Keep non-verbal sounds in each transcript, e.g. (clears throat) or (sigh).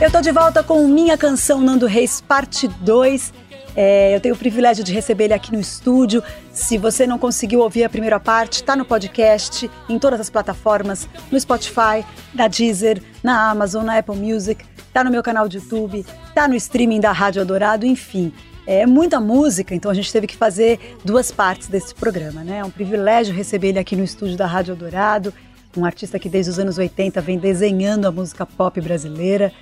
Eu tô de volta com Minha Canção Nando Reis, parte 2. É, eu tenho o privilégio de receber ele aqui no estúdio. Se você não conseguiu ouvir a primeira parte, está no podcast, em todas as plataformas, no Spotify, na Deezer, na Amazon, na Apple Music, está no meu canal de YouTube, está no streaming da Rádio Adorado, enfim. É muita música, então a gente teve que fazer duas partes desse programa, né? É um privilégio receber ele aqui no estúdio da Rádio Adorado, um artista que desde os anos 80 vem desenhando a música pop brasileira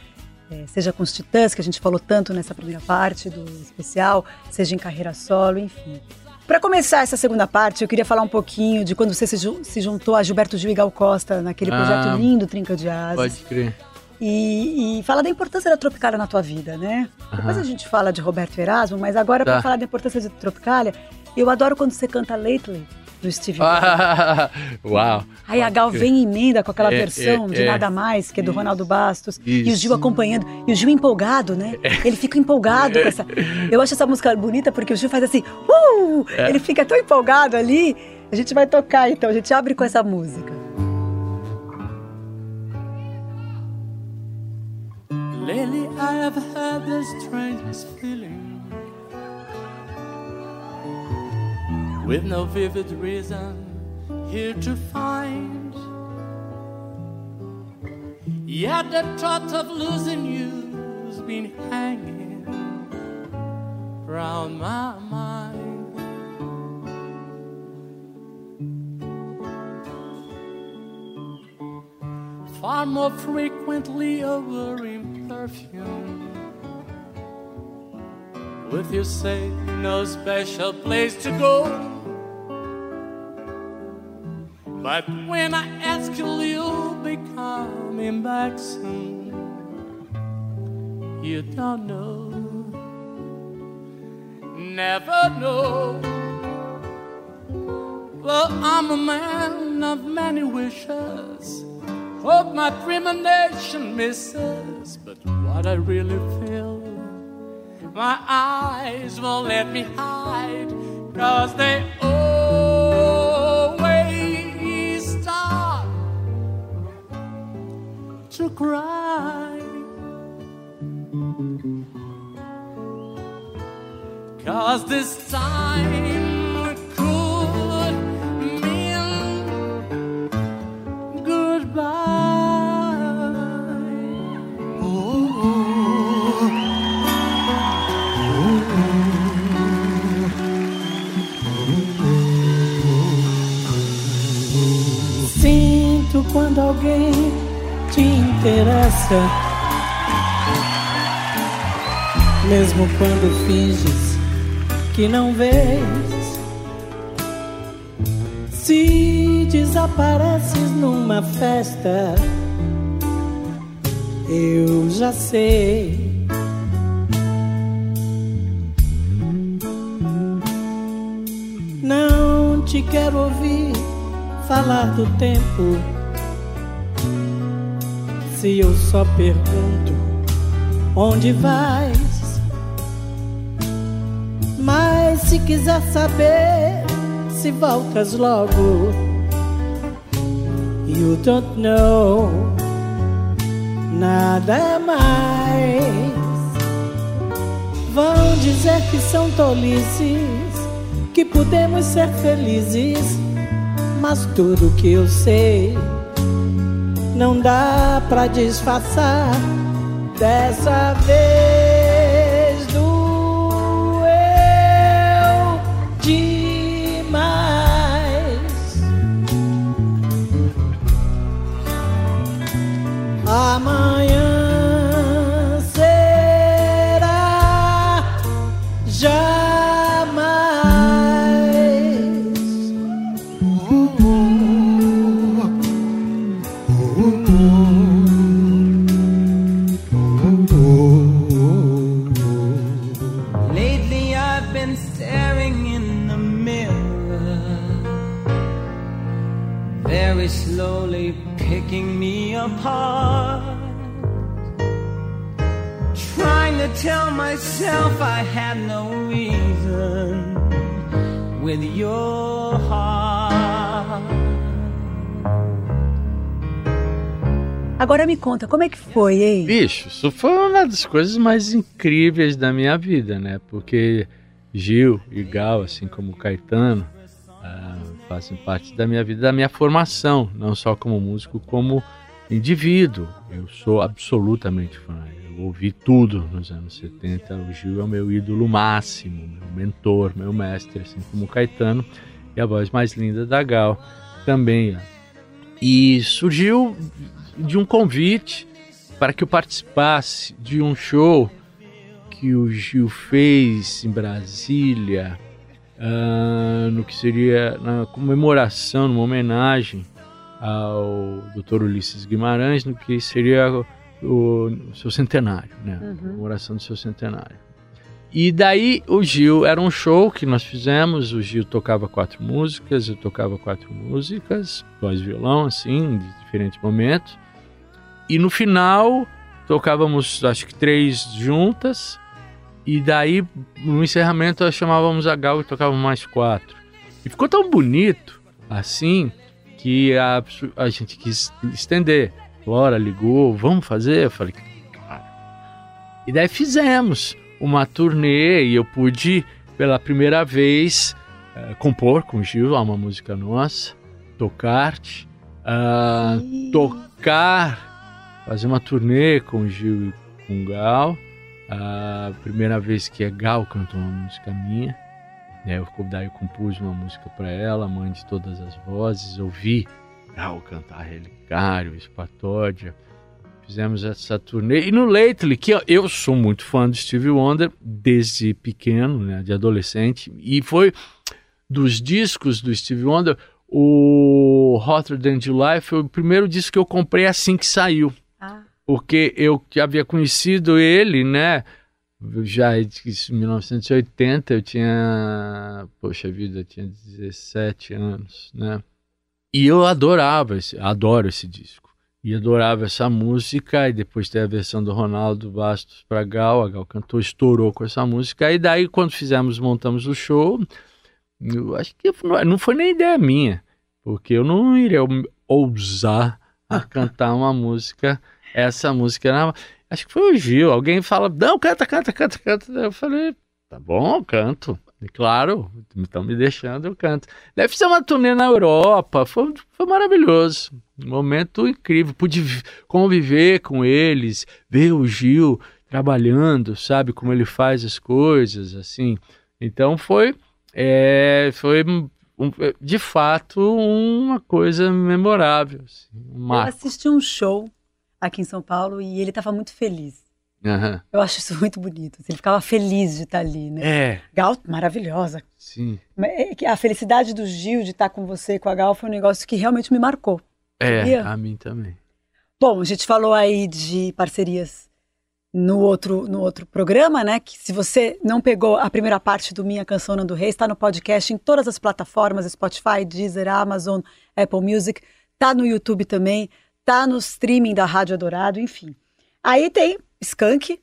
é, seja com os Titãs, que a gente falou tanto nessa primeira parte do especial, seja em carreira solo, enfim. Para começar essa segunda parte, eu queria falar um pouquinho de quando você se, se juntou a Gilberto Gil e Gal Costa naquele ah, projeto lindo Trinca de Asas. Pode crer. E, e fala da importância da Tropicália na tua vida, né? Depois a gente fala de Roberto Erasmo, mas agora tá. para falar da importância da Tropicália, eu adoro quando você canta Lately do Steve ah, (laughs) Uau! Aí a Gal vem emenda com aquela é, versão é, de é, Nada Mais, que é do isso, Ronaldo Bastos. Isso. E o Gil acompanhando. E o Gil empolgado, né? É. Ele fica empolgado com essa. Eu acho essa música bonita porque o Gil faz assim. Uh! É. Ele fica tão empolgado ali. A gente vai tocar então, a gente abre com essa música. Lately I have had the strangest feeling with no vivid reason here to find. Yet the thought of losing you's been hanging round my mind. Far more frequently over in perfume with you say no special place to go but when I ask you, you'll be coming back soon. You don't know, never know. Well, I'm a man of many wishes. Hope my premonition misses, but what I really feel, my eyes won't let me hide, cause they cry. Cause this time could mean goodbye. Sinto quando alguém te interessa. Mesmo quando finges que não vês, se desapareces numa festa, eu já sei. Não te quero ouvir falar do tempo se eu só pergunto onde vais. Mas se quiser saber se voltas logo, you don't know nada mais. Vão dizer que são tolices, que podemos ser felizes, mas tudo que eu sei não dá pra disfarçar dessa vez doeu demais. Amanhã Agora me conta, como é que foi, hein? Bicho, isso foi uma das coisas mais incríveis da minha vida, né? Porque Gil e Gal, assim como Caetano, ah, fazem parte da minha vida, da minha formação, não só como músico, como indivíduo. Eu sou absolutamente fã. Eu ouvi tudo nos anos 70. O Gil é o meu ídolo máximo, meu mentor, meu mestre, assim como Caetano. E a voz mais linda da Gal também. E surgiu de um convite para que eu participasse de um show que o Gil fez em Brasília, uh, no que seria na comemoração, numa homenagem ao Dr. Ulisses Guimarães, no que seria o, o seu centenário, né? Uhum. Comemoração do seu centenário. E daí o Gil era um show que nós fizemos. O Gil tocava quatro músicas, eu tocava quatro músicas, e violão, assim, de diferentes momentos. E no final tocávamos acho que três juntas. E daí no encerramento nós chamávamos a Gal e tocávamos mais quatro. E ficou tão bonito assim que a, a gente quis estender. Flora ligou, vamos fazer? Eu falei, claro. E daí fizemos uma turnê e eu pude pela primeira vez uh, compor com o Gil uma música nossa, tocar, uh, tocar fazer uma turnê com o Gil e com o Gal. A primeira vez que a Gal cantou uma música minha. Né, eu, daí eu compus uma música para ela, mãe de todas as vozes. Ouvi Gal cantar Relicário, Espatódia. Fizemos essa turnê. E no Lately, que eu sou muito fã do Stevie Wonder desde pequeno, né, de adolescente. E foi dos discos do Stevie Wonder, o Hotter Than July foi o primeiro disco que eu comprei assim que saiu porque eu havia conhecido ele, né? Já em 1980, eu tinha, poxa vida, eu tinha 17 anos, né? E eu adorava, esse, adoro esse disco. E adorava essa música, e depois tem a versão do Ronaldo Bastos para Gal, a Gal cantou, estourou com essa música. E daí, quando fizemos, montamos o show, eu acho que não foi nem ideia minha, porque eu não iria ousar a cantar uma música essa música. Não, acho que foi o Gil. Alguém fala, não, canta, canta, canta, canta. Eu falei, tá bom, canto. E, claro, estão me deixando, eu canto. Deve ser uma turnê na Europa. Foi, foi maravilhoso. Um momento incrível. Pude conviver com eles, ver o Gil trabalhando, sabe? Como ele faz as coisas, assim. Então foi, é, foi um, de fato uma coisa memorável. Assim, um eu assisti um show aqui em São Paulo e ele estava muito feliz. Uhum. Eu acho isso (laughs) muito bonito. Assim, ele ficava feliz de estar ali, né? É. Gal, maravilhosa. Sim. É a felicidade do Gil de estar com você, com a Gal, foi um negócio que realmente me marcou. É, sabia? a mim também. Bom, a gente falou aí de parcerias no outro, no outro programa, né? Que se você não pegou a primeira parte do Minha Canção Nando Reis, está no podcast em todas as plataformas, Spotify, Deezer, Amazon, Apple Music, tá no YouTube também tá no streaming da Rádio Adorado, enfim. Aí tem Skank.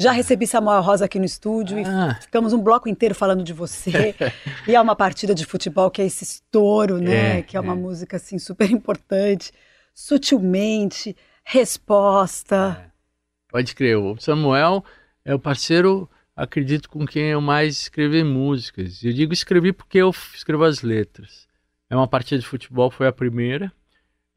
Já recebi Samuel Rosa aqui no estúdio ah. e ficamos um bloco inteiro falando de você. (laughs) e é uma partida de futebol que é esse estouro, né? É, que é uma é. música assim super importante. Sutilmente, resposta. É. Pode crer, o Samuel é o parceiro, acredito, com quem eu mais escrevi músicas. Eu digo escrevi porque eu escrevo as letras. É uma partida de futebol, foi a primeira.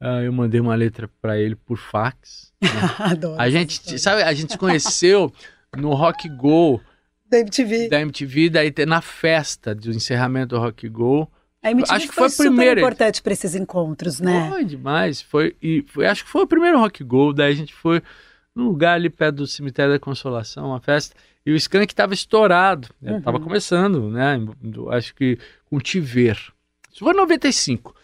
Uh, eu mandei uma letra para ele por fax. Né? (laughs) Adoro. A gente, sabe, a gente se conheceu no Rock Go da MTV. Da MTV, daí na festa do encerramento do Rock Go. A MTV acho que foi, foi super importante para esses encontros, né? Foi demais, foi e foi, acho que foi o primeiro Rock Go, daí a gente foi num lugar ali perto do cemitério da Consolação, uma festa, e o Skank estava estourado, estava uhum. começando, né? Acho que com Tiver. Isso foi em 95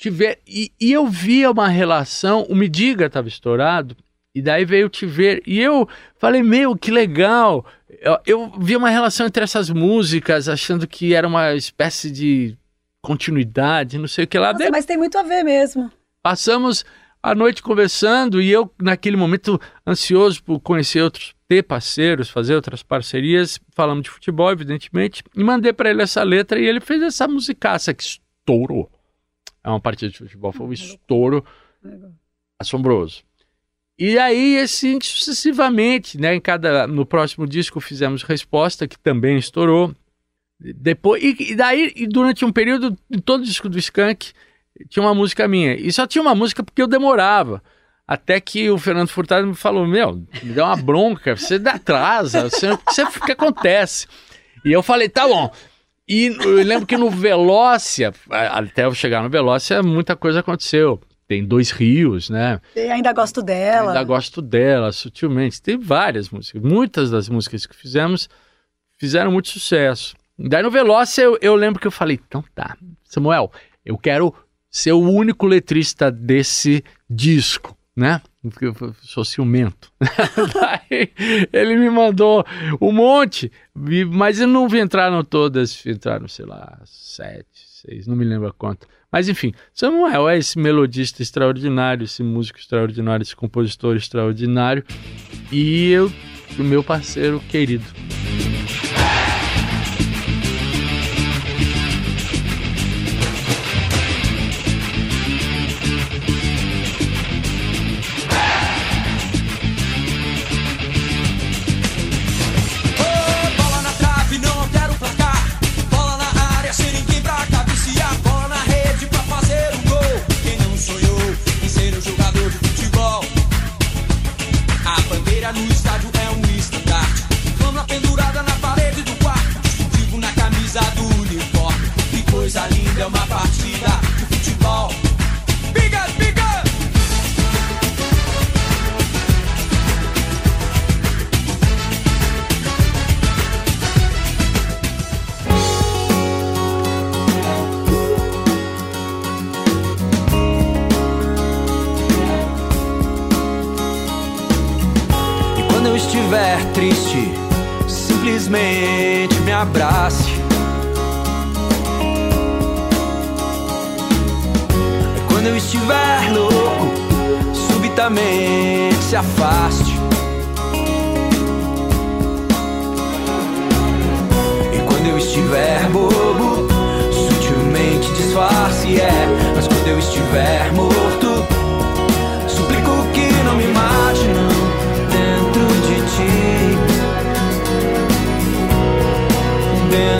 tiver e, e eu via uma relação, o Midiga estava estourado, e daí veio te ver. E eu falei, meu, que legal. Eu, eu vi uma relação entre essas músicas, achando que era uma espécie de continuidade, não sei o que lá. Nossa, Mas tem muito a ver mesmo. Passamos a noite conversando e eu, naquele momento, ansioso por conhecer outros, ter parceiros, fazer outras parcerias, falamos de futebol, evidentemente, e mandei para ele essa letra e ele fez essa musicaça que estourou. É uma partida de futebol, foi um estouro assombroso. E aí, assim, sucessivamente, né? Em cada, no próximo disco fizemos Resposta, que também estourou. Depois, e, e daí, e durante um período, em todo o disco do Skank, tinha uma música minha. E só tinha uma música porque eu demorava. Até que o Fernando Furtado me falou: Meu, me deu uma bronca, você atrasa, você, você, o que acontece? E eu falei: Tá bom. E eu lembro que no Velócia, até eu chegar no Velócia, muita coisa aconteceu tem dois rios, né? E ainda gosto dela. Ainda gosto dela, sutilmente. Tem várias músicas. Muitas das músicas que fizemos fizeram muito sucesso. Daí no Veloce eu, eu lembro que eu falei, então tá, Samuel, eu quero ser o único letrista desse disco, né? Porque eu sou ciumento. (laughs) Ele me mandou um monte, mas não entraram todas, entraram, sei lá, sete, seis, não me lembro a quanto. Mas enfim, Samuel é esse melodista extraordinário, esse músico extraordinário, esse compositor extraordinário e eu, o meu parceiro querido. partida de futebol. Biga, biga! E quando eu estiver triste, simplesmente me abrace Quando eu estiver louco, subitamente se afaste. E quando eu estiver bobo, sutilmente disfarce, é. Mas quando eu estiver morto, suplico que não me mate, não, dentro de ti. Dentro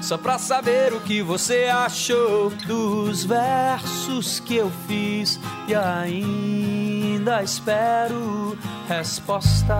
só pra saber o que você achou dos versos que eu fiz e ainda espero resposta.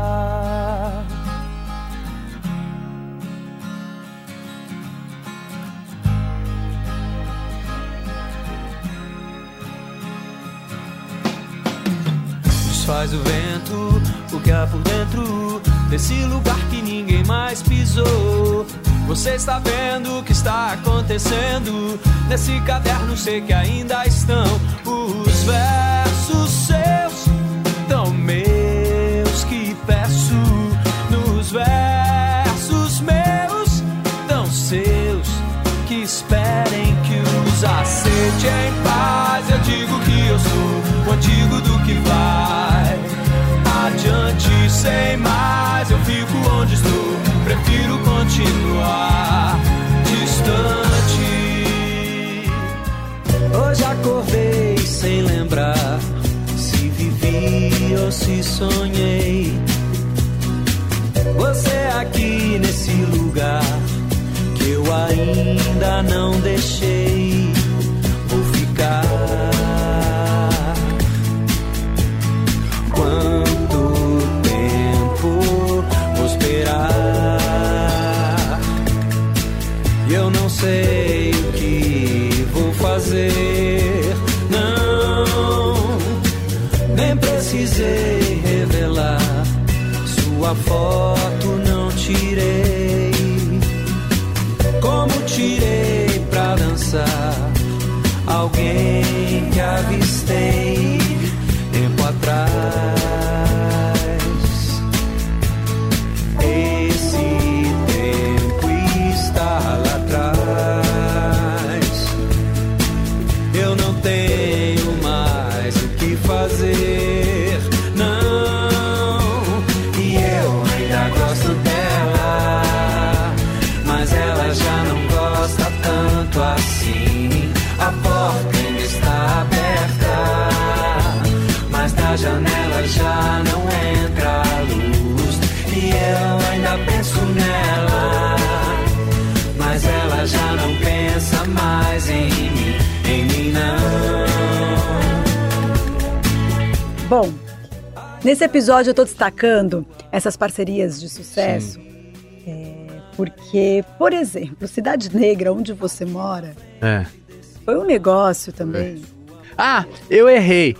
faz o vento, o que há por dentro desse lugar que ninguém mais pisou. Você está vendo o que está acontecendo nesse caderno, sei que ainda estão os versos seus, tão meus que peço nos versos meus, tão seus que esperem que os aceite em paz. Eu digo que eu sou o antigo do que vai adiante sem mais. Acordei sem lembrar se vivi ou se sonhei. Você aqui nesse lugar que eu ainda não deixei. Bom, nesse episódio eu tô destacando essas parcerias de sucesso. é, porque, por exemplo, Cidade Negra, onde você mora, É. foi um negócio também. Ah, eu errei.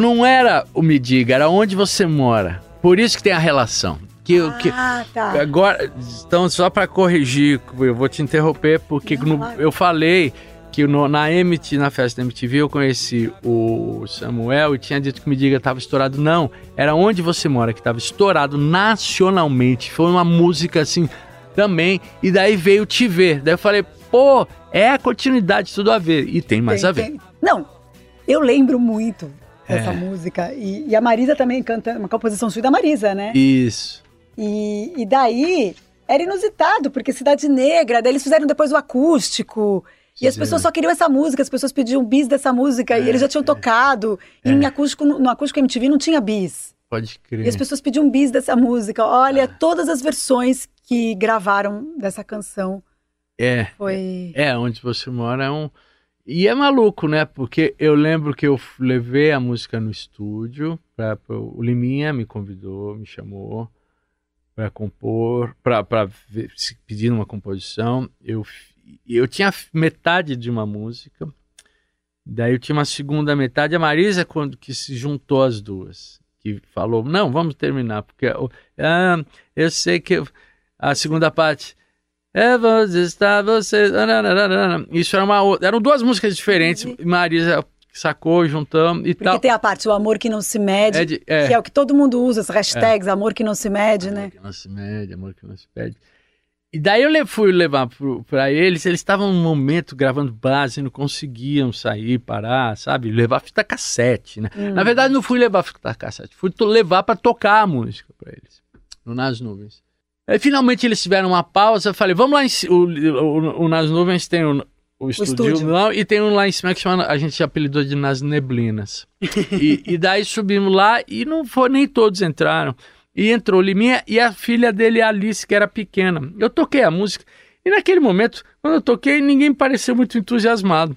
Não era o Me Diga, era onde você mora. Por isso que tem a relação. Que, eu- que, Ah, tá. Agora, então, só para corrigir, eu vou te interromper, porque Não, eu falei que no- na MT, na festa da MTV, eu conheci o Samuel e tinha dito que Me Diga estava estourado. Não, era onde você mora, que estava estourado nacionalmente. Foi uma música assim também. E daí veio Te Ver. Daí eu falei, pô, é a continuidade, tudo a ver. E tem mais Tem- a ver. tem- Não, eu lembro muito dessa É. música. E, e a Marisa também canta, uma composição sua da Marisa, né? Isso. E, e daí era inusitado, porque Cidade Negra, daí eles fizeram depois o acústico. E as pessoas só queriam essa música, as pessoas pediam bis dessa música e É, eles já tinham é. tocado. E É. em acústico, no, no acústico MTV não tinha bis. Pode crer. E as pessoas pediam bis dessa música. Olha, Ah. todas as versões que gravaram dessa canção É. foi. É, onde você mora é um. E é maluco, né? Porque eu lembro que eu levei a música no estúdio, pra, pra- o Liminha me convidou, me chamou para compor, para pedir uma composição. Eu, eu tinha metade de uma música, daí eu tinha uma segunda metade. A Marisa, quando que se juntou as duas, que falou: Não, vamos terminar, porque eu, ah, eu sei que eu- a segunda parte. É você está você. Isso era uma outra. Eram duas músicas diferentes. Entendi. Marisa sacou, juntamos e Porque tal. tem a parte, o amor que não se mede, É de- é. que é o que todo mundo usa, as hashtags, amor que não se mede, né? Amor que não se mede, amor que não se pede. E daí eu fui levar pra eles, eles estavam num momento gravando base, não conseguiam sair, parar, sabe? Levar fita cassete, né? Hum. Na verdade, não fui levar fita cassete, fui levar pra tocar a música pra eles, no Nas Nuvens. Aí finalmente eles tiveram uma pausa, eu falei, vamos lá em. O, o- o Nas Nuvens tem o, o estúdio, estúdio. lá e tem um lá em cima que chama, a gente apelidou de Nas Neblinas. (laughs) e, e daí subimos lá e não foi, nem todos entraram. E entrou o Liminha e a filha dele, Alice, que era pequena. Eu toquei a música e naquele momento, quando eu toquei, ninguém pareceu muito entusiasmado.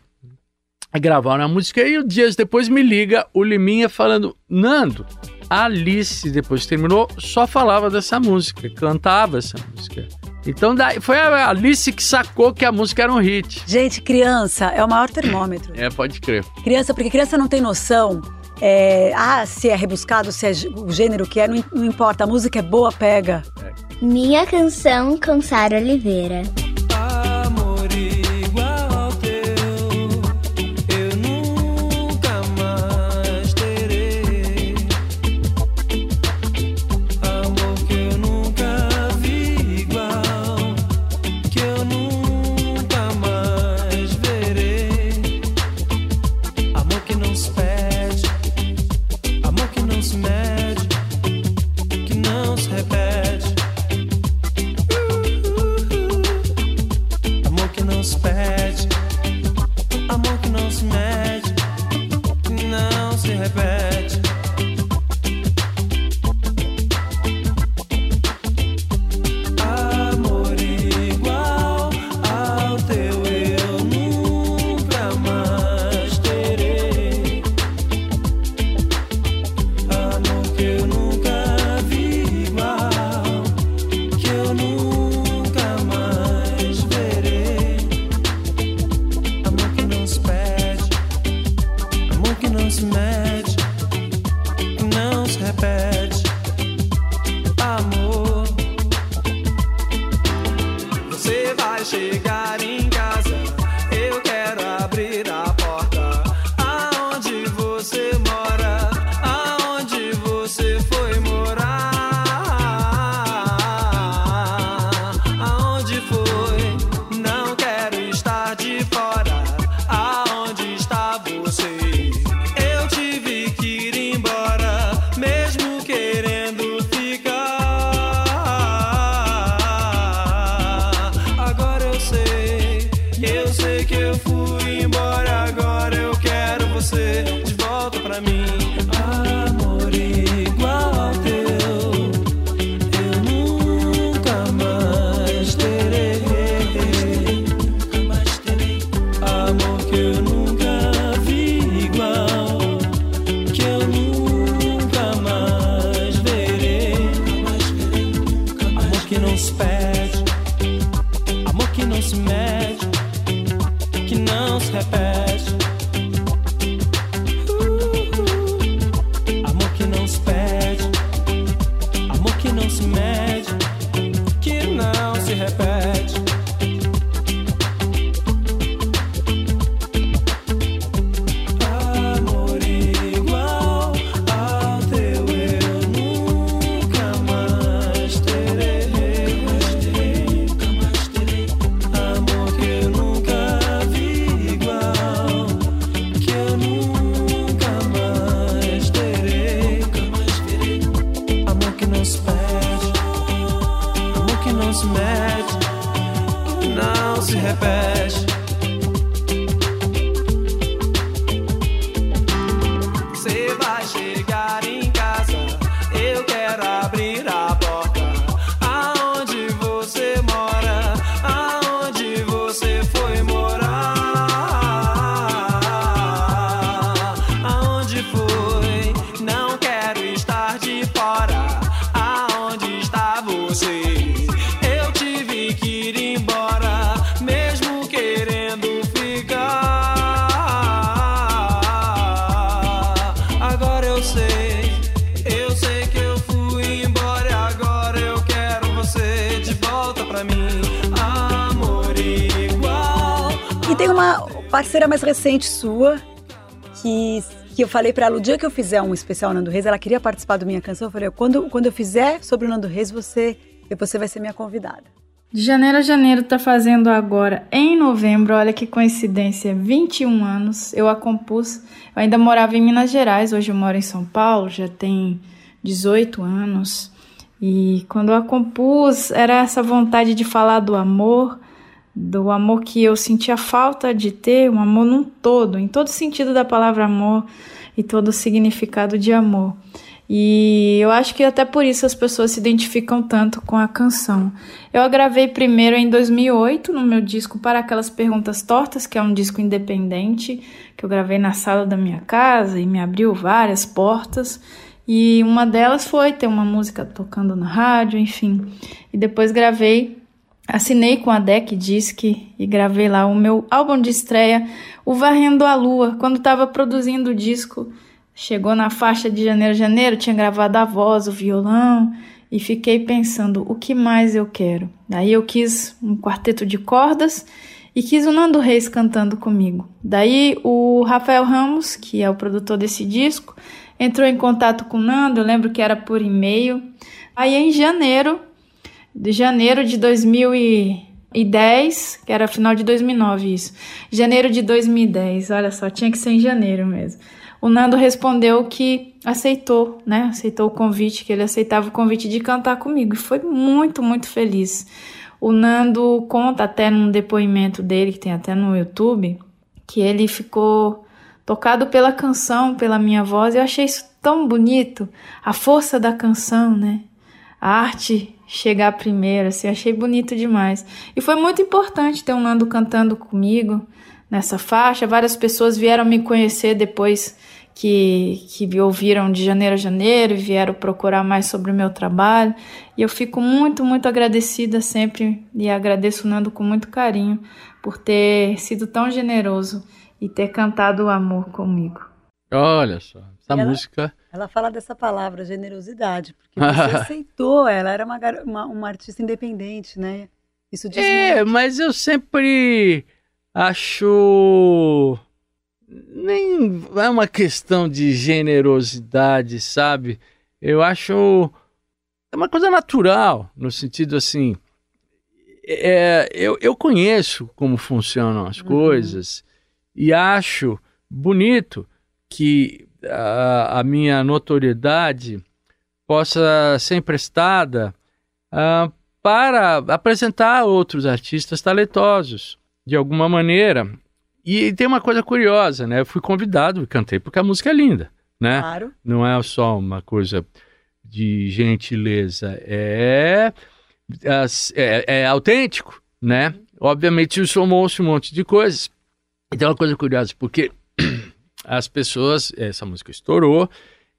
Gravaram a música e dias depois me liga o Liminha falando: Nando, a Alice, depois que terminou, só falava dessa música, cantava essa música. Então daí, foi a Alice que sacou que a música era um hit. Gente, criança é o maior termômetro. É, pode crer. Criança, porque criança não tem noção. É, ah, se é rebuscado, se é o gênero que é, não, não importa. A música é boa, pega. Minha canção Sara Oliveira. Chegar parceira mais recente sua que, que eu falei pra ela, o dia que eu fizer um especial Nando Reis, ela queria participar do Minha Canção. Eu falei, quando, quando eu fizer sobre o Nando Reis, você, você vai ser minha convidada. De janeiro a janeiro tá fazendo agora, em novembro, olha que coincidência, 21 anos. Eu a compus, eu ainda morava em Minas Gerais, hoje eu moro em São Paulo, já tem 18 anos. E quando eu a compus, era essa vontade de falar do amor, do amor que eu sentia falta de ter, um amor num todo, em todo sentido da palavra amor e todo o significado de amor. E eu acho que até por isso as pessoas se identificam tanto com a canção. Eu a gravei primeiro em 2008 no meu disco Para Aquelas Perguntas Tortas, que é um disco independente que eu gravei na sala da minha casa e me abriu várias portas. E uma delas foi ter uma música tocando na rádio, enfim. E depois gravei, assinei com a Deck Disc e gravei lá o meu álbum de estreia, O Varrendo a Lua, quando estava produzindo o disco. Chegou na faixa de janeiro, janeiro, tinha gravado a voz, o violão, e fiquei pensando o que mais eu quero. Daí eu quis um quarteto de cordas e quis o Nando Reis cantando comigo. Daí o Rafael Ramos, que é o produtor desse disco, entrou em contato com o Nando, eu lembro que era por e-mail. Aí em janeiro, de janeiro de 2010, que era final de 2009 isso. Janeiro de 2010, olha só, tinha que ser em janeiro mesmo o Nando respondeu que aceitou, né? Aceitou o convite, que ele aceitava o convite de cantar comigo. E foi muito, muito feliz. O Nando conta até num depoimento dele, que tem até no YouTube, que ele ficou tocado pela canção, pela minha voz. Eu achei isso tão bonito. A força da canção, né? A arte chegar primeiro, assim, achei bonito demais. E foi muito importante ter o Nando cantando comigo nessa faixa. Várias pessoas vieram me conhecer depois que, que ouviram de janeiro a janeiro e vieram procurar mais sobre o meu trabalho. E eu fico muito, muito agradecida sempre e agradeço o Nando com muito carinho por ter sido tão generoso e ter cantado o amor comigo. Olha só, essa Ela- música. Ela fala dessa palavra, generosidade, porque (laughs) você aceitou, ela era uma, uma, uma artista independente, né? Isso diz É, muito. mas eu sempre acho. Nem é uma questão de generosidade, sabe? Eu acho. É uma coisa natural, no sentido assim. é, eu, eu conheço como funcionam as Uhum. coisas e acho bonito que a, a minha notoriedade possa ser emprestada ah, para apresentar outros artistas talentosos, de alguma maneira. E tem uma coisa curiosa, né? Eu fui convidado e cantei porque a música é linda, né? Claro. Não é só uma coisa de gentileza, é, é, é autêntico, né? Obviamente isso somou-se um monte de coisas. E tem uma coisa curiosa, porque as pessoas, essa música estourou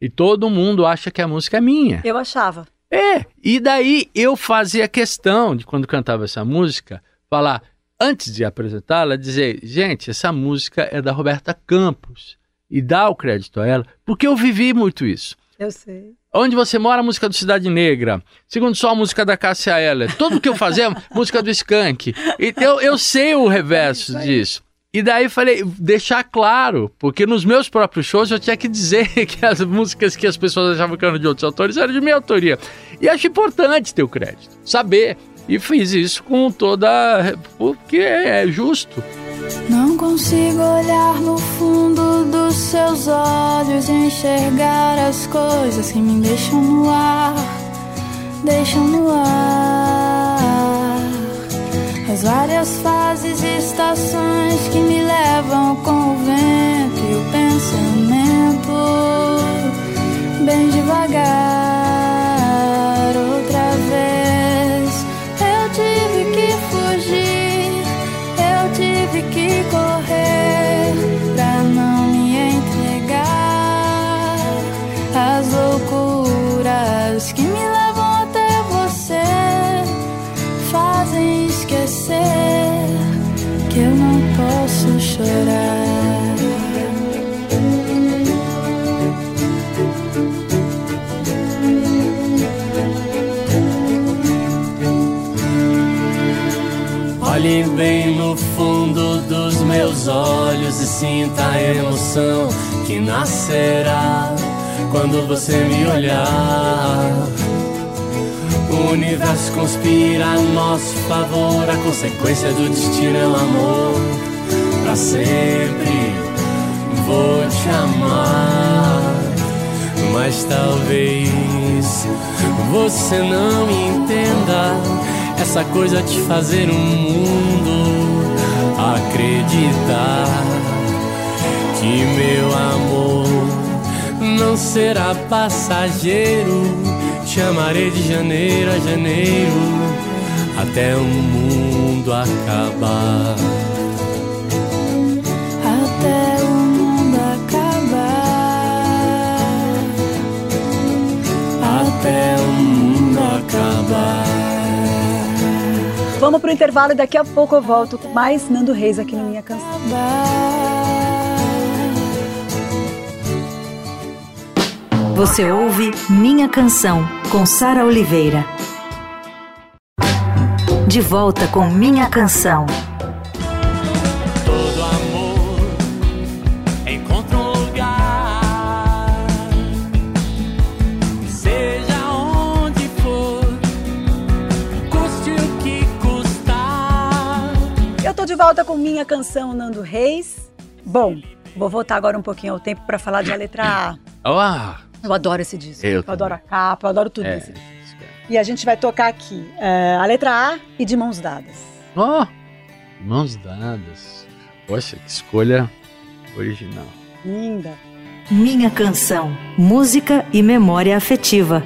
e todo mundo acha que a música é minha. Eu achava. É, e daí eu fazia questão de, quando cantava essa música, falar, antes de apresentá-la, dizer: gente, essa música é da Roberta Campos. E dar o crédito a ela, porque eu vivi muito isso. Eu sei. Onde você mora, a música do Cidade Negra. Segundo só, a música da Cássia Eller. Tudo que eu fazia, música do Skank. Então eu sei o reverso disso. E daí falei, deixar claro, porque nos meus próprios shows eu tinha que dizer (laughs) que as músicas que as pessoas achavam que eram de outros autores eram de minha autoria. E acho importante ter o crédito, saber. E fiz isso com toda. porque é justo. Não consigo olhar no fundo dos seus olhos e enxergar as coisas que me deixam no ar, deixam no ar. As várias fases e estações que me levam com o vento e o pensamento bem devagar. Bem no fundo dos meus olhos e sinta a emoção que nascerá quando você me olhar. O universo conspira a nosso favor, a consequência do destino é o amor. Pra sempre vou te amar, mas talvez você não entenda essa coisa de fazer um mundo acreditar que meu amor não será passageiro. Te amarei de janeiro a janeiro até o mundo acabar. Até o mundo acabar. Até o mundo acabar. Vamos pro intervalo e daqui a pouco eu volto com mais Nando Reis aqui no Minha Canção. Você ouve Minha Canção com Sara Oliveira. De volta com Minha Canção. Volta com minha canção Nando Reis. Bom, vou voltar agora um pouquinho ao tempo para falar da letra A. (laughs) Eu adoro esse disco. Eu, eu adoro a capa, eu adoro tudo é, esse disco. E a gente vai tocar aqui uh, a letra A e de mãos dadas. Ó, oh, mãos dadas. Poxa, que escolha original. Linda. Minha canção, música e memória afetiva.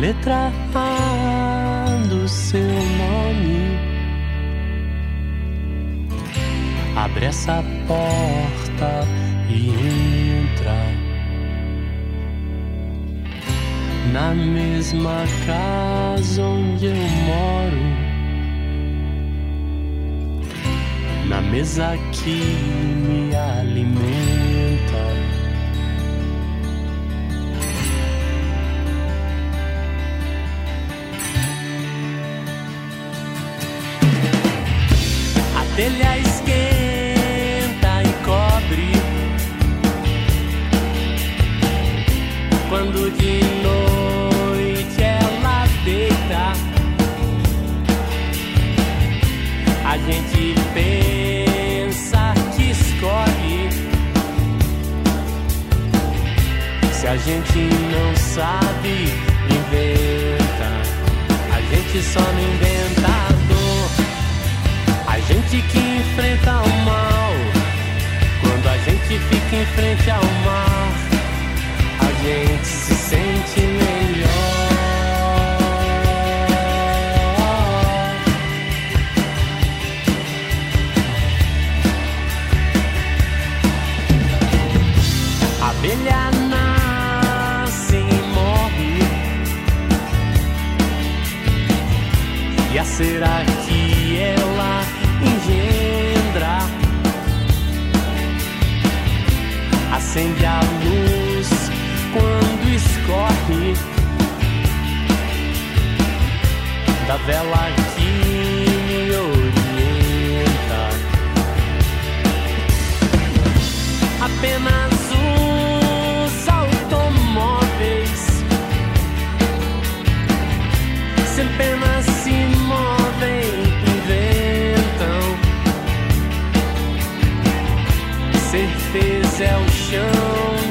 Letra A do seu nome. Abre essa porta e entra na mesma casa onde eu moro. Na mesa que me alimenta. Telha esquenta e cobre. Quando de noite ela deita, a gente pensa que escolhe. Se a gente não sabe, inventa. A gente só não inventa gente que enfrenta o mal. Quando a gente fica em frente ao mar, a gente se sente melhor. abelha nasce e morre. E a será Acende a luz quando escorre da vela que me orienta. Apenas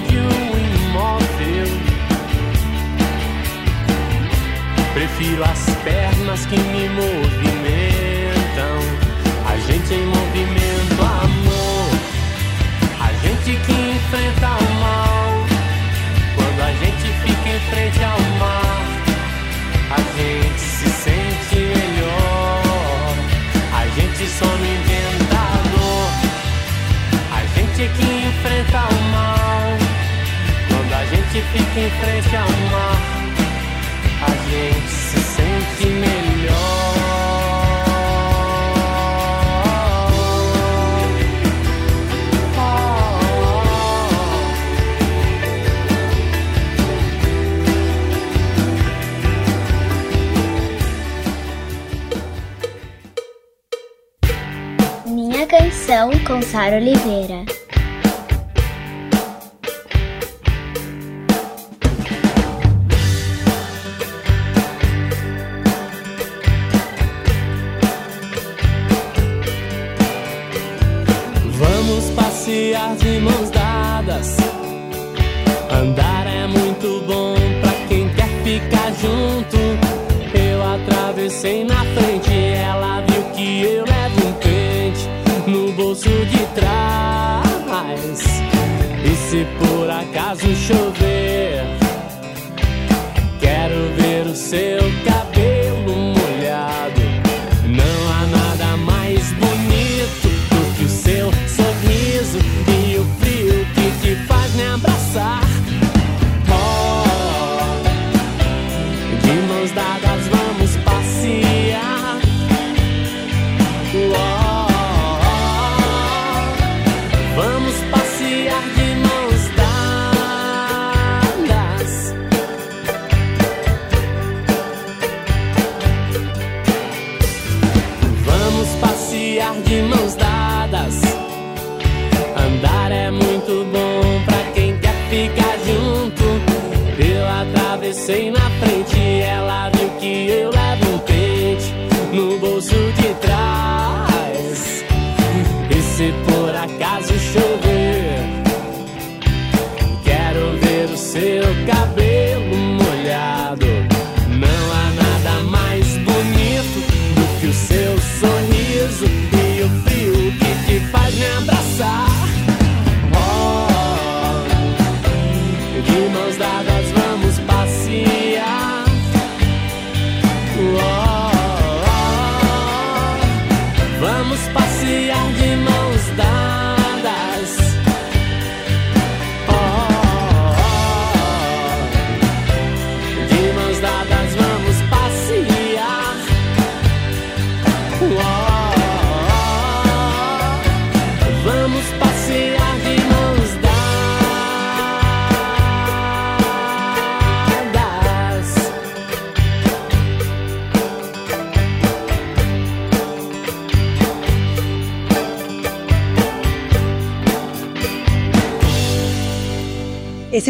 de um imóvel. Prefiro as pernas que me movimentam. A gente em movimento, amor. A gente que enfrenta o mal. Quando a gente fica em frente ao mar, a gente se sente melhor. A gente só não inventa dor. A gente que fica em frente ao mar, a gente se sente melhor. Minha canção com Sara Oliveira. Seu cabelo molhado.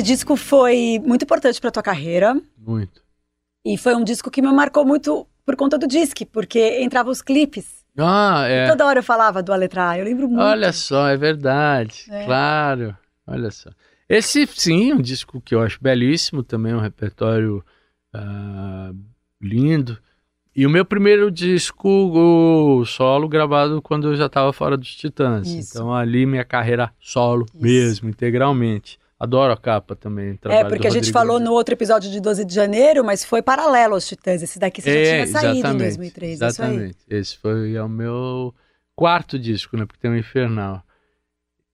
Disco foi muito importante para tua carreira Muito. e foi um disco que me marcou muito por conta do disque, porque entrava os clipes. Ah, é. Toda hora eu falava do A Letra A, eu lembro muito. Olha só, é verdade. É. Claro. Olha só. Esse, sim, é um disco que eu acho belíssimo, também um repertório ah, lindo. E o meu primeiro disco o solo gravado quando eu já estava fora dos Titãs. Isso. Então ali minha carreira solo Isso. mesmo, integralmente. Adoro a capa também. É, porque a gente falou no outro episódio de 12 de janeiro, mas foi paralelo aos Titãs. Esse daqui você já É, tinha saído em exatamente, 2003, é? Exatamente. Esse foi é o meu quarto disco, né? Porque tem o Infernal.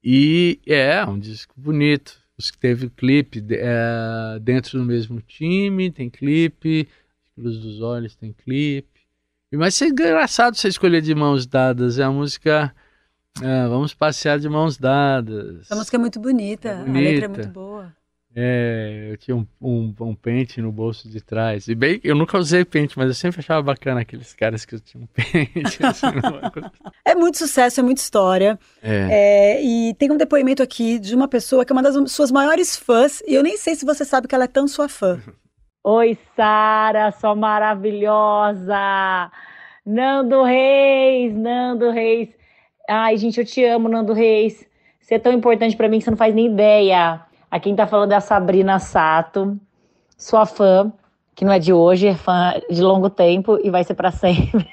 E é um disco bonito. Os que teve clipe é, dentro do mesmo time, tem clipe. Luz dos Olhos tem clipe. Vai ser engraçado você escolher de mãos dadas. É a música. É, vamos passear de mãos dadas. Essa música é muito bonita, É a letra é bonita. muito boa. É, eu tinha um, um, um pente no bolso de trás. E bem, eu nunca usei pente, mas eu sempre achava bacana aqueles caras que tinham (laughs) pente. assim, (laughs) É muito sucesso, é muita história. é. É, e tem um depoimento aqui de uma pessoa que é uma das suas maiores fãs, e eu nem sei se você sabe que ela é tão sua fã. (laughs) Oi, Sara, sua maravilhosa! Nando Reis, Nando Reis. Ai, gente, eu te amo, Nando Reis. Você é tão importante pra mim que você não faz nem ideia. A quem tá falando é a Sabrina Sato, sua fã, que não é de hoje, é fã de longo tempo e vai ser pra (laughs) sempre.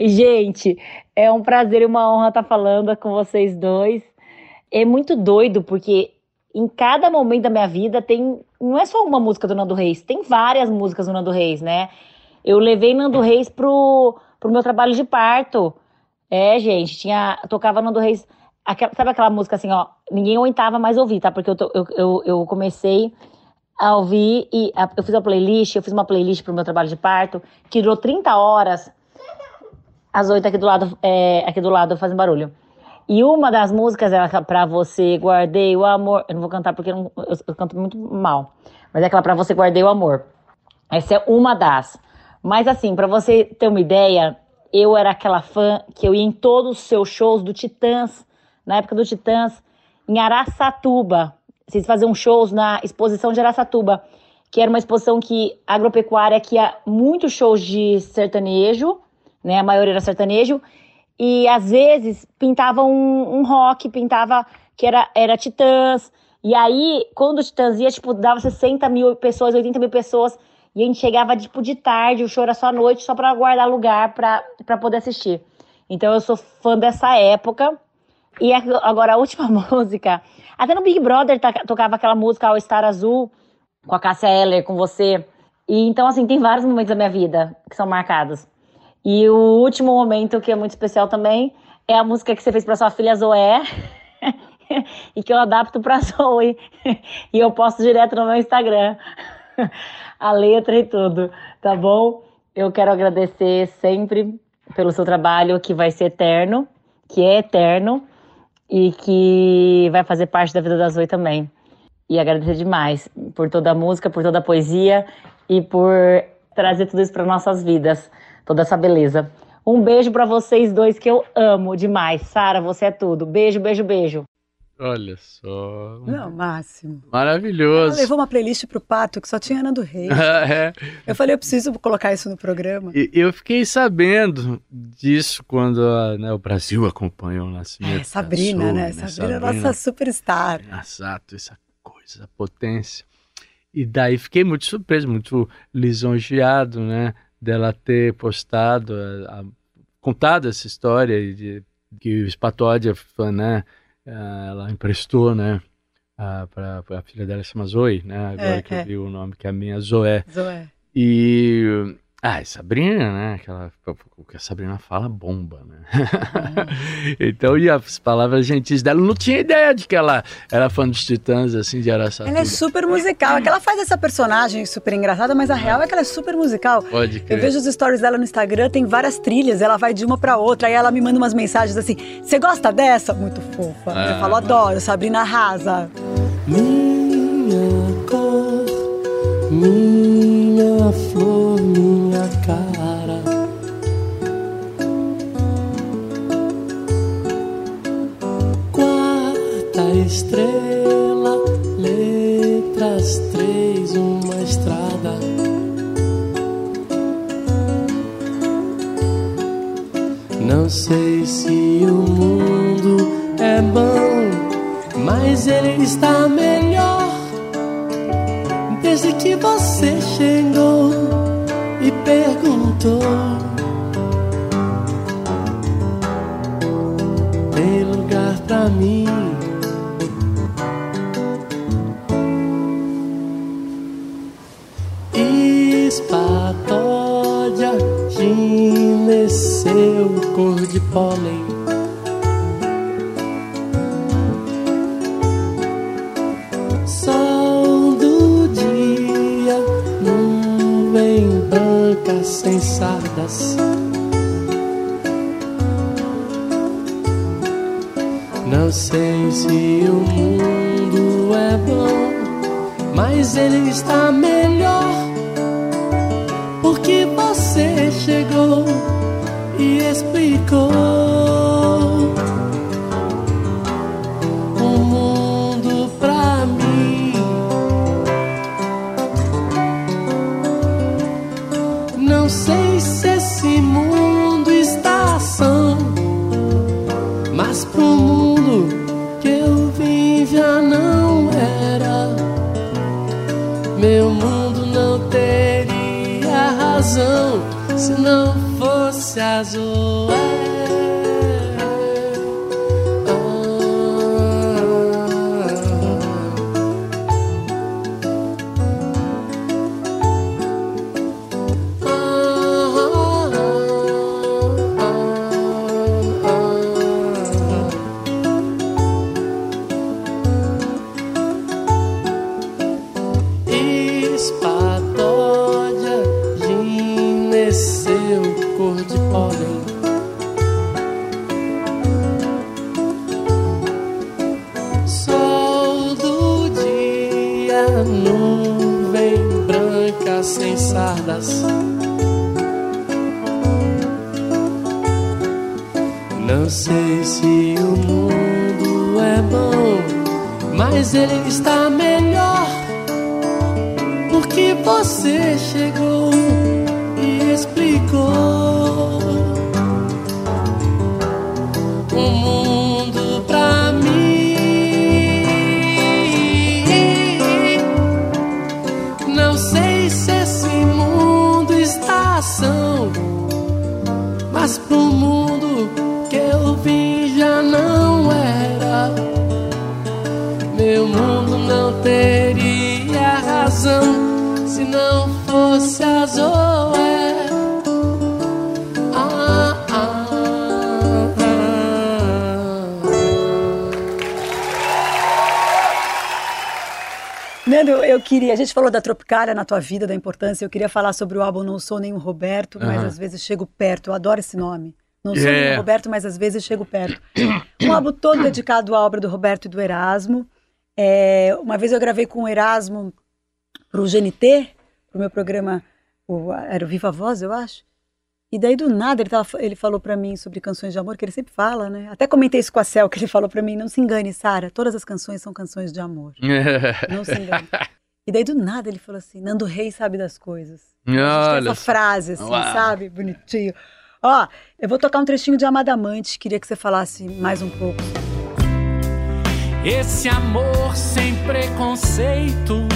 gente, é um prazer e uma honra estar falando com vocês dois. É muito doido, porque em cada momento da minha vida tem. Não é só uma música do Nando Reis, tem várias músicas do Nando Reis, né? Eu levei Nando Reis pro, pro meu trabalho de parto. É, gente, tinha. Tocava Nando Reis. aquela- sabe aquela música assim, ó? Ninguém aguentava mais ouvir, tá? Porque eu, eu, eu, eu comecei a ouvir e a- eu fiz uma playlist, eu fiz uma playlist pro meu trabalho de parto, que durou 30 horas. As oito aqui do lado, é, aqui do lado fazem barulho. E uma das músicas era pra você guardei o amor. Eu não vou cantar porque eu, não- eu- eu canto muito mal. Mas é aquela pra você guardei o amor. Essa é uma das. Mas assim, pra você ter uma ideia, eu era aquela fã que eu ia em todos os seus shows do Titãs, na época do Titãs, em Araçatuba. Vocês faziam shows na exposição de Araçatuba, que era uma exposição que agropecuária que ia muitos shows de sertanejo, né? A maioria era sertanejo. E às vezes pintava um, um rock, pintava que era, era Titãs. E aí, quando o Titãs ia, tipo, dava 60 mil pessoas, 80 mil pessoas. E a gente chegava, tipo, de tarde, o show era só à noite, só pra guardar lugar pra poder assistir. Então eu sou fã dessa época. E agora a última (laughs) música. Até no Big Brother tocava aquela música All Star Azul, com a Cássia Eller, com você. E então, assim, tem vários momentos da minha vida que são marcados. E o último momento, que é muito especial também, é a música que você fez pra sua filha Zoé. (laughs) e que eu adapto pra Zoe. (laughs) e eu posto direto no meu Instagram. A letra e tudo, tá bom? Eu quero agradecer sempre pelo seu trabalho, que vai ser eterno, que é eterno e que vai fazer parte da vida da Zoe também. E agradecer demais por toda a música, por toda a poesia e por trazer tudo isso para nossas vidas, toda essa beleza. Um beijo para vocês dois que eu amo demais. Sara, você é tudo. Beijo, beijo, beijo. Olha só. Não, máximo. Ela Maravilhoso. levou uma playlist pro Pato que só tinha Nando Reis. (laughs) É. Eu falei, eu preciso colocar isso no programa. E Eu fiquei sabendo disso quando né, o Brasil acompanhou o nascimento. É, Sabrina, Zoe, né? Sabrina, é Sabrina. nossa superstar. Exato, essa coisa, essa potência. E daí fiquei muito surpreso, muito lisonjeado, né? Dela ter postado, a- a- contado essa história de, que o Spatódia, né? Ah, Ela emprestou, né? Para a filha dela chama Zoe, né? Agora É, que eu é. vi o nome, que é a minha Zoé. Zoé. E. Ah, e Sabrina, né? Aquela, o que a Sabrina fala bomba, né? (laughs) então, e as palavras gentis dela, eu não tinha ideia de que ela era fã dos Titãs, assim, de Araçatuba. Ela é super musical. É que ela faz essa personagem super engraçada, mas a real é que ela é super musical. Pode Eu crer. vejo os stories dela no Instagram, tem várias trilhas, ela vai de uma pra outra, aí ela me manda umas mensagens assim: Você gosta dessa? Muito fofa. Ah. Eu falo, adoro, Sabrina arrasa. Minha cor, minha flor, minha cara. Quarta estrela, letras três, uma estrada. Não sei se o mundo é bom, mas ele está melhor desde que você cor de pólen. Sol do dia, nuvem branca sem sensadas. Não sei se o mundo é bom, mas ele está fosse sem sardas Não sei se o mundo é bom, mas ele está melhor. Porque você chegou e explicou eu queria. A gente falou da Tropicália na tua vida, da importância. Eu queria falar sobre o álbum Não Sou Nenhum Roberto, mas Aham. às vezes chego perto. Eu adoro esse nome. Não sou É. nenhum Roberto, mas às vezes chego perto. Um álbum todo dedicado à obra do Roberto e do Erasmo. É, uma vez eu gravei com o Erasmo para o GNT, para o meu programa, o- era o Viva Voz, eu acho. E daí do nada ele, tava, ele falou para mim sobre canções de amor, que ele sempre fala, né? Até comentei isso com a Cel, que ele falou para mim: não se engane, Sara, todas as canções são canções de amor. (laughs) Não se engane. E daí do nada ele falou assim: Nando Reis sabe das coisas. Olha essa só. frase, assim, Uau. sabe? Bonitinho. Ó, eu vou tocar um trechinho de Amada Amante, queria que você falasse mais um pouco. Esse amor sem preconceito,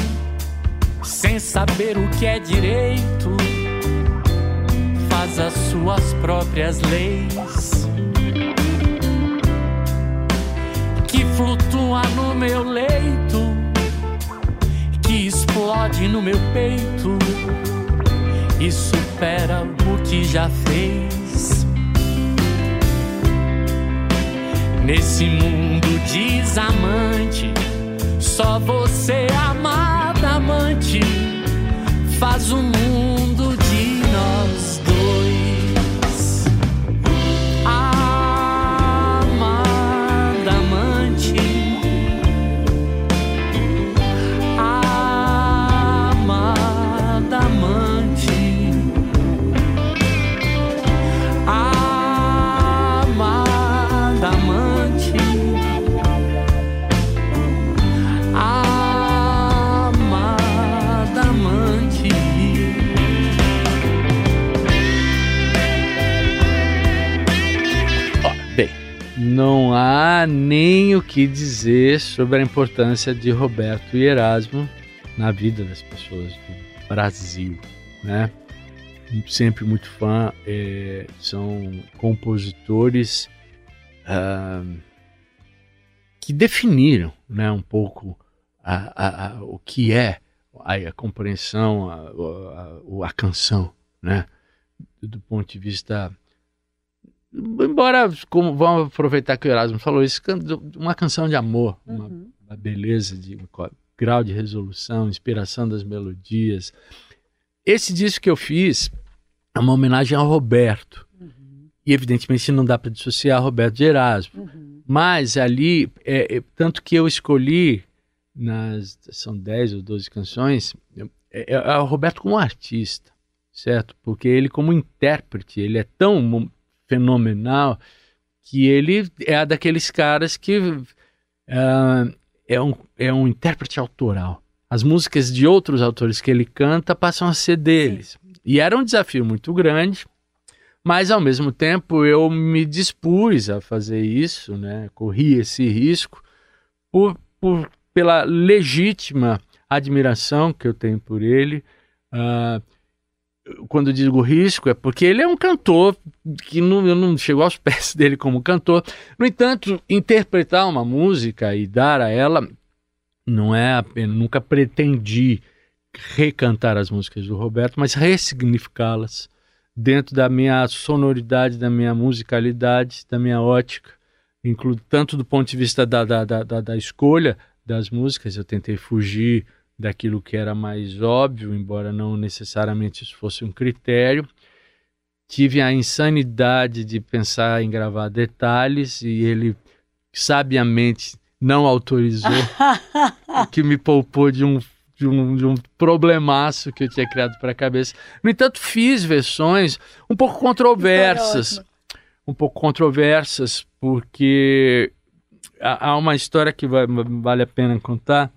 sem saber o que é direito, faz as suas próprias leis. Que flutua no meu leito, que explode no meu peito e supera o que já fez. Nesse mundo desamante, só você, amada amante, faz o mundo nem o que dizer sobre a importância de Roberto e Erasmo na vida das pessoas do Brasil, né? Sempre muito fã, eh, são compositores ah, que definiram, né, um pouco a- a- a- o que é a, compreensão, a- a canção, né? Do ponto de vista embora como vamos aproveitar que o Erasmo falou isso uma canção de amor uma, uma beleza de um grau de resolução inspiração das melodias esse disco que eu fiz é uma homenagem ao Roberto. E evidentemente não dá para dissociar Roberto de Erasmo. Mas ali, é, é, tanto que eu escolhi, nas, são 10 ou 12 canções, é, é, é o Roberto como artista, certo? Porque ele como intérprete, ele é tão fenomenal que ele é daqueles caras que uh, é, um, é um intérprete autoral. As músicas de outros autores que ele canta passam a ser deles. E era um desafio muito grande, mas ao mesmo tempo eu me dispus a fazer isso, né? corri esse risco por, por, pela legítima admiração que eu tenho por ele. Uh, quando digo risco, é porque ele é um cantor que não, eu não chegou aos (laughs) pés dele como cantor. No entanto, interpretar uma música e dar a ela não é apenas, nunca pretendi recantar as músicas do Roberto, mas ressignificá-las dentro da minha sonoridade, da minha musicalidade, da minha ótica, incluo tanto do ponto de vista da, da, da, da escolha das músicas, eu tentei fugir daquilo que era mais óbvio, embora não necessariamente isso fosse um critério. Tive a insanidade de pensar em gravar detalhes e ele sabiamente não autorizou, (laughs) o que me poupou de um de um, de um problemaço que eu tinha criado para a cabeça. No entanto, fiz versões um pouco controversas. Um pouco controversas, porque há uma história que vale a pena contar,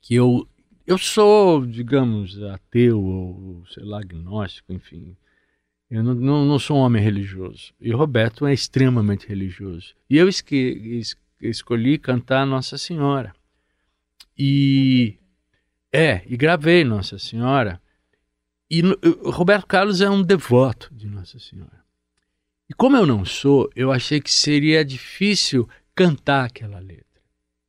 que eu, eu sou, digamos, ateu, ou sei lá, agnóstico, enfim. Eu não, não, não sou um homem religioso. E Roberto é extremamente religioso. E eu esque, es, escolhi cantar Nossa Senhora. E é, e gravei Nossa Senhora. E Roberto Carlos é um devoto de Nossa Senhora. E como eu não sou, eu achei que seria difícil cantar aquela letra.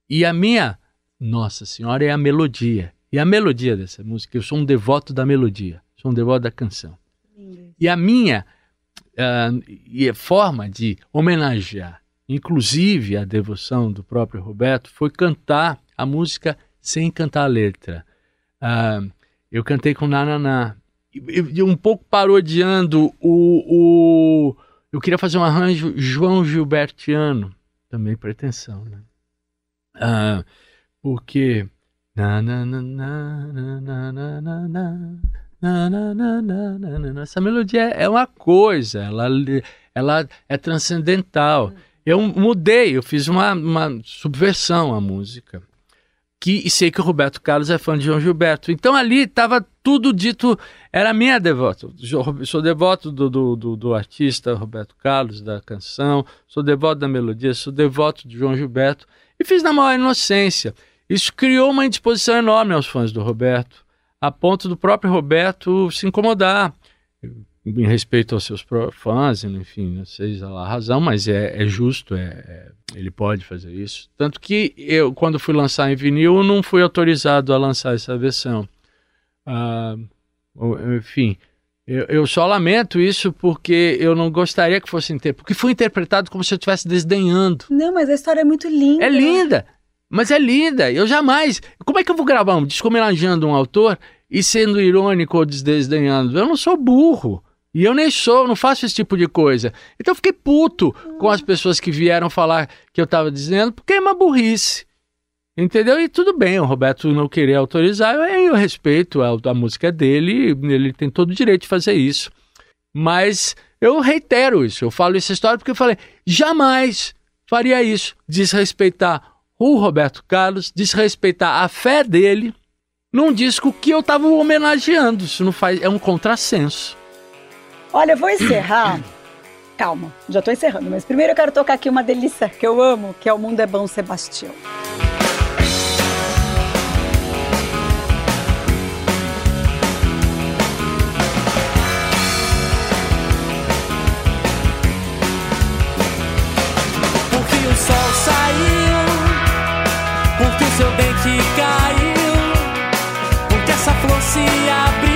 E a minha Nossa Senhora é a melodia. E a melodia dessa música, eu sou um devoto da melodia, sou um devoto da canção. E a minha uh, e forma de homenagear, inclusive a devoção do próprio Roberto, foi cantar a música sem cantar a letra. Uh, eu cantei com Nananá. E um pouco parodiando o, o. Eu queria fazer um arranjo João Gilbertiano. Também pretensão, né? Uh, porque. Essa melodia é uma coisa, ela, ela é transcendental. Eu mudei, eu fiz uma, uma subversão à música que e sei que o Roberto Carlos é fã de João Gilberto. Então ali estava tudo dito, era minha devoto. Sou devoto do, do, do, do, artista Roberto Carlos, da canção, sou devoto da melodia, sou devoto de João Gilberto e fiz na maior inocência. Isso criou uma indisposição enorme aos fãs do Roberto, a ponto do próprio Roberto se incomodar em respeito aos seus fãs, enfim, não sei a razão, mas é, é justo, é, é, ele pode fazer isso. Tanto que eu, quando fui lançar em vinil, não fui autorizado a lançar essa versão. Ah, enfim, eu, eu, só lamento isso porque eu não gostaria que fosse interpretado, porque foi interpretado como se eu estivesse desdenhando. Não, mas a história é muito linda. É linda, mas é linda. Eu jamais. Como é que eu vou gravar um disco homenageando um autor e sendo irônico ou desdenhando? Eu não sou burro. E eu nem sou, não faço esse tipo de coisa. Então eu fiquei puto com as pessoas que vieram falar que eu estava dizendo, porque é uma burrice. Entendeu? E tudo bem, o Roberto não querer autorizar, eu, eu respeito a, a música dele, ele tem todo o direito de fazer isso. Mas eu reitero isso, eu falo essa história porque eu falei, jamais faria isso, desrespeitar o Roberto Carlos, desrespeitar a fé dele num disco que eu estava homenageando. Isso não faz, é um contrassenso. Olha, eu vou encerrar. (clears throat) Calma, já tô encerrando, mas primeiro eu quero tocar aqui uma delícia que eu amo, que é O Mundo é Bom Sebastião. Porque o sol saiu, seu dente caiu, porque essa flor se abriu.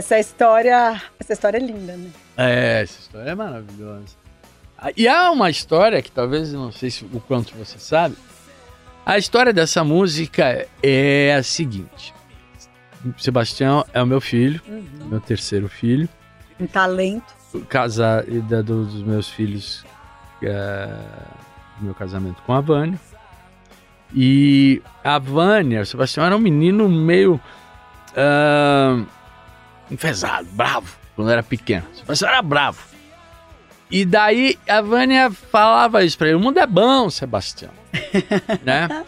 Essa história, essa história é linda, né? É, essa história é maravilhosa. Ah, E há uma história que talvez, não sei se, o quanto você sabe. A história dessa música é a seguinte. Sebastião é o meu filho, meu terceiro filho. Um talento. Casar da- do- dos meus filhos, é, do meu casamento com a Vânia. E a Vânia, o Sebastião era um menino meio ah, enfesado, bravo, quando era pequeno. Sebastião era bravo. E daí a Vânia falava isso pra ele: o mundo é bom, Sebastião. (laughs) né?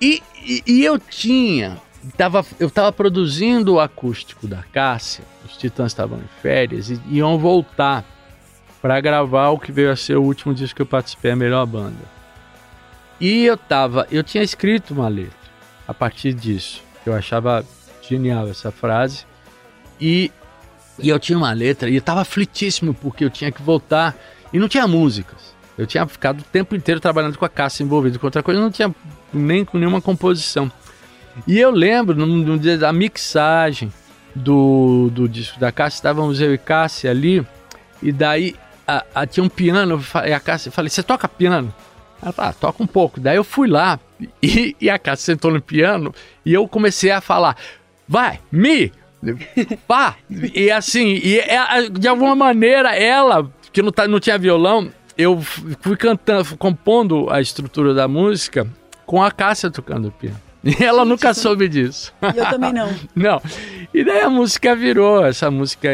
E, e, e eu tinha. Tava, eu tava produzindo o acústico da Cássia, os Titãs estavam em férias e iam voltar para gravar o que veio a ser o último disco que eu participei, a melhor banda. E eu tava, eu tinha escrito uma letra a partir disso, que eu achava genial essa frase. E, e eu tinha uma letra e eu tava aflitíssimo porque eu tinha que voltar e não tinha músicas. Eu tinha ficado o tempo inteiro trabalhando com a Cássia envolvido com outra coisa, não tinha nem com nenhuma composição. E eu lembro, no, no dia da mixagem do, do disco da Cássia, estávamos eu e Cássia ali, e daí a, a- tinha um piano, falei, a Cássia, falei, você toca piano? Ela falou, ah, toca um pouco. Daí eu fui lá, (laughs) e, e a Cássia sentou no piano, e eu comecei a falar, vai, mi, (laughs) pá, e assim, e é- de alguma maneira ela, que não, tá, não tinha violão, eu fui cantando, fui compondo a estrutura da música com a Cássia tocando piano. (laughs) E ela nunca soube disso. E eu também não. (laughs) Não. E daí a música virou, essa música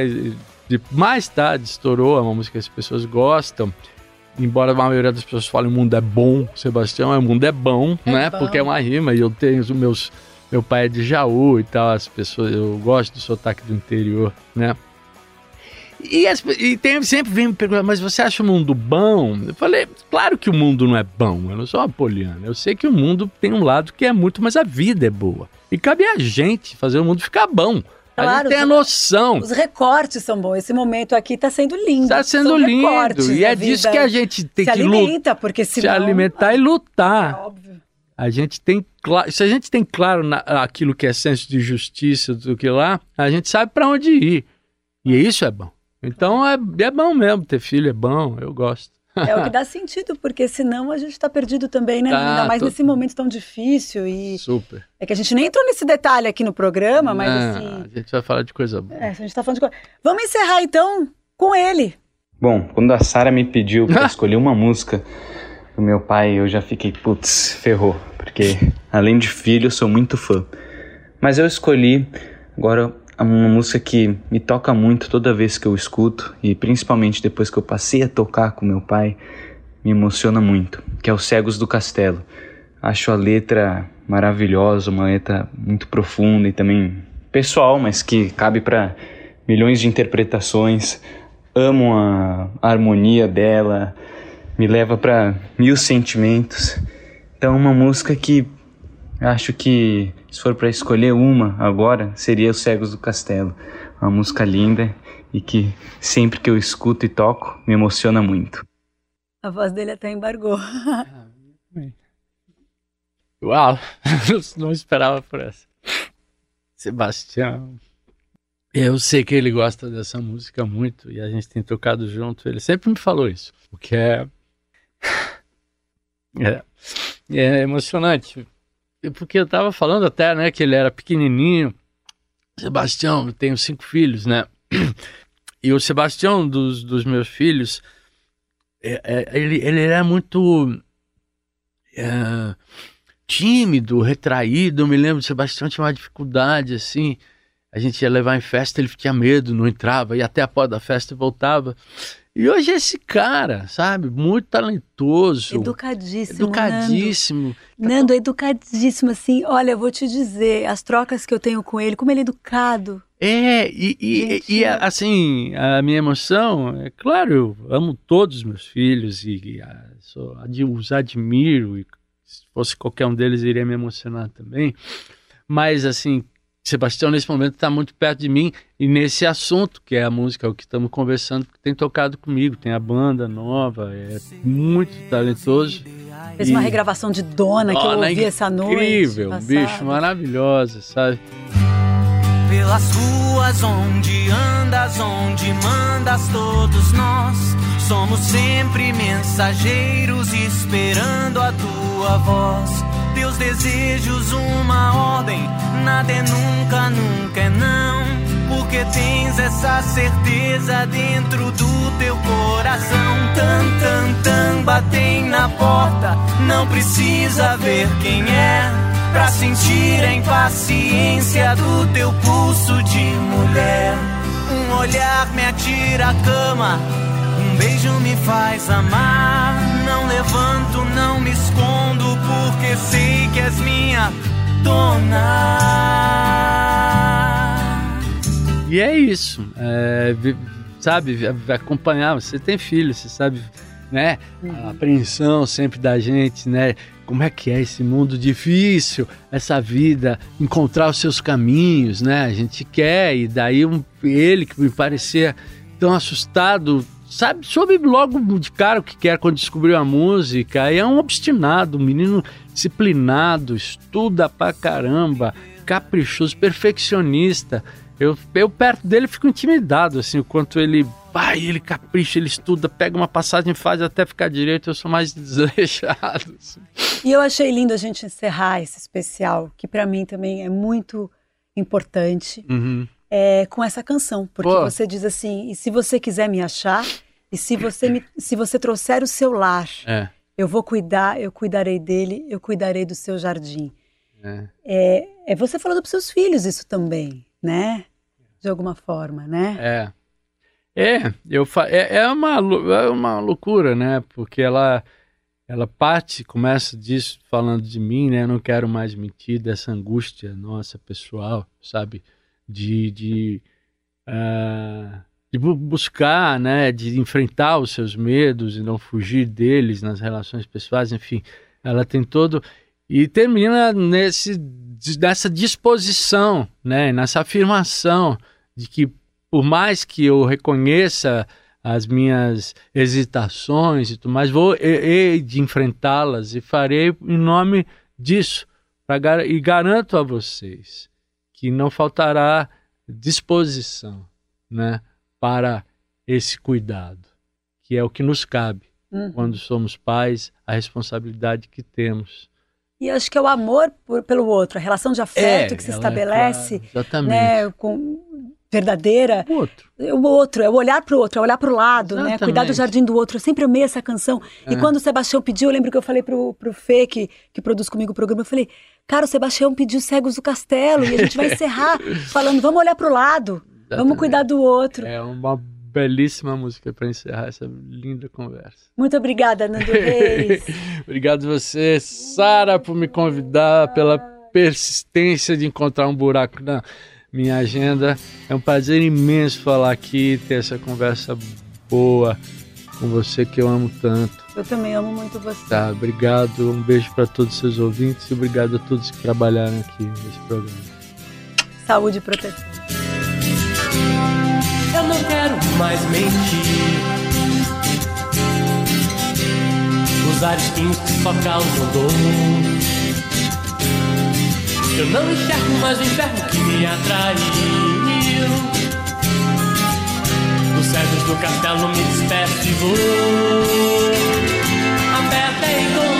de, mais tarde estourou, é uma música que as pessoas gostam. Embora a maioria das pessoas falem o mundo é bom, Sebastião, o mundo é bom, É né? bom. Porque é uma rima e eu tenho os meus. Meu pai é de Jaú e tal, as pessoas, eu gosto do sotaque do interior, né? E, as, e tem, sempre vem me perguntar, mas você acha o mundo bom? Eu falei, claro que o mundo não é bom, eu não sou uma poliana. Eu sei que o mundo tem um lado que é muito, mas a vida é boa. E cabe a gente fazer o mundo ficar bom. a Claro, gente tem a os- noção. Os recortes são bons. Esse momento aqui tá sendo lindo. Está sendo São lindo. E é disso que a gente tem se que lutar. alimenta, porque Se senão... alimentar e É lutar. óbvio. A gente tem claro, se a gente tem claro na- aquilo que é senso de justiça do que lá, a gente sabe para onde ir. E isso é bom. Então é, é bom mesmo ter filho, é bom, eu gosto. É o que (laughs) dá sentido, porque senão a gente tá perdido também, né? Tá, Ainda mais tô- nesse momento tão difícil. E Super. é que a gente nem entrou nesse detalhe aqui no programa, mas Ah, assim. A gente vai falar de coisa boa. É, a gente tá falando de coisa. Vamos encerrar então com ele. Bom, quando a Sara me pediu pra (laughs) escolher uma música do meu pai, eu já fiquei, putz, ferrou, porque além de filho, eu sou muito fã. Mas eu escolhi agora uma música que me toca muito toda vez que eu escuto, e principalmente depois que eu passei a tocar com meu pai, me emociona muito, que é Os Cegos do Castelo. Acho a letra maravilhosa, uma letra muito profunda e também pessoal, mas que cabe para milhões de interpretações. Amo a harmonia dela, me leva para mil sentimentos. Então, uma música que acho que, se for para escolher uma agora, seria Os Cegos do Castelo. Uma música linda e que sempre que eu escuto e toco, me emociona muito. A voz dele até embargou. (laughs) Uau, (laughs) não esperava por essa. Sebastião. Eu sei que ele gosta dessa música muito e a gente tem tocado junto. Ele sempre me falou isso, o que é. (laughs) É, é emocionante. Porque eu tava falando até, né, que ele era pequenininho. Sebastião, eu tenho cinco filhos, né? (clears throat) E o Sebastião, dos, dos meus filhos, é- é- ele, ele era muito. é, tímido, retraído. Eu me lembro, o Sebastião tinha uma dificuldade assim. A gente ia levar em festa, ele tinha medo, não entrava, ia até a porta da festa e voltava. E hoje esse cara, sabe? Muito talentoso. Educadíssimo. Educadíssimo. Nando. Nando, educadíssimo, assim. Olha, eu vou te dizer, as trocas que eu tenho com ele, como ele é educado. É, e, e, e, é- assim, a minha emoção, é claro, eu amo todos os meus filhos e, e, ah, sou- os admiro, e se fosse qualquer um deles iria me emocionar também. Mas, assim, Sebastião nesse momento está muito perto de mim e nesse assunto, que é a música, o que estamos conversando, que tem tocado comigo, tem a banda nova, é muito talentoso. Fez E- uma regravação de Dona que eu Dona ouvi essa noite. Incrível, passada. bicho, maravilhosa, sabe? pelas ruas onde andas, onde mandas todos nós. Somos sempre mensageiros esperando a tua voz. Teus desejos, uma ordem, nada é nunca, nunca é não. Porque tens essa certeza dentro do teu coração. Tan, tan, tan, batem na porta, não precisa ver quem é. Pra sentir a impaciência do teu pulso de mulher. Um olhar me atira a cama, um beijo me faz amar. Levanto, não me escondo, porque sei que és minha dona. E é isso. É, sabe, acompanhar. Você tem filho, você sabe, né? A apreensão sempre da gente, né? como é que é esse mundo difícil, essa vida, encontrar os seus caminhos, né? A gente quer, e daí um, ele que me parecia tão assustado, sabe, soube logo de cara o que quer quando descobriu a música, e é um obstinado, um menino disciplinado, estuda pra caramba, caprichoso, perfeccionista. Eu, eu perto dele fico intimidado, assim, o quanto ele vai, ele capricha, ele estuda, pega uma passagem, faz até ficar direito, eu sou mais (laughs) desleixado. Assim. E eu achei lindo a gente encerrar esse especial, que para mim também é muito importante, uhum. É, com essa canção, porque Pô. você diz assim, e se você quiser me achar, e se você, me, se você trouxer o seu lar, é. eu vou cuidar, eu cuidarei dele, eu cuidarei do seu jardim. É, é, é você falando para seus filhos isso também, né? De alguma forma, né? É. É, eu fa... é, é, uma, é uma loucura, né? Porque ela, ela parte, começa disso falando de mim, né? Eu não quero mais mentir dessa angústia nossa pessoal, sabe? De, de, uh, de buscar, né? De enfrentar os seus medos e não fugir deles nas relações pessoais, enfim. Ela tem todo e termina nesse nessa disposição, né? Nessa afirmação de que por mais que eu reconheça as minhas hesitações e tudo mais, vou hei de enfrentá-las e farei em nome disso. Pra, e garanto a vocês que não faltará disposição né, para esse cuidado, que é o que nos cabe uhum. quando somos pais, a responsabilidade que temos. E acho que é o amor por, pelo outro, a relação de afeto é, que se estabelece é, claro, exatamente. Né, com, verdadeira. O outro. É o outro, é o olhar para o outro, é olhar para o lado, Exatamente. né? Cuidar do jardim do outro. Eu sempre amei essa canção. É. E quando o Sebastião pediu, eu lembro que eu falei pro, pro Fê, que, que produz comigo o programa, eu falei, cara, o Sebastião pediu Cegos do Castelo e a gente vai encerrar (laughs) falando, vamos olhar para o lado, Exatamente. vamos cuidar do outro. É uma belíssima música para encerrar essa linda conversa. Muito obrigada, Nando Reis. (laughs) Obrigado você, Sara, por me convidar, pela persistência de encontrar um buraco na minha agenda. É um prazer imenso falar aqui, ter essa conversa boa com você que eu amo tanto. Eu também amo muito você. Tá, obrigado. Um beijo para todos os seus ouvintes e obrigado a todos que trabalharam aqui nesse programa. Saúde e proteção. Eu não quero mais mentir. Usar espinhos que só causam dor. Eu não enxergo mais o inferno que me atraiu. Dos cedros do castelo me despeço e vou até encontrar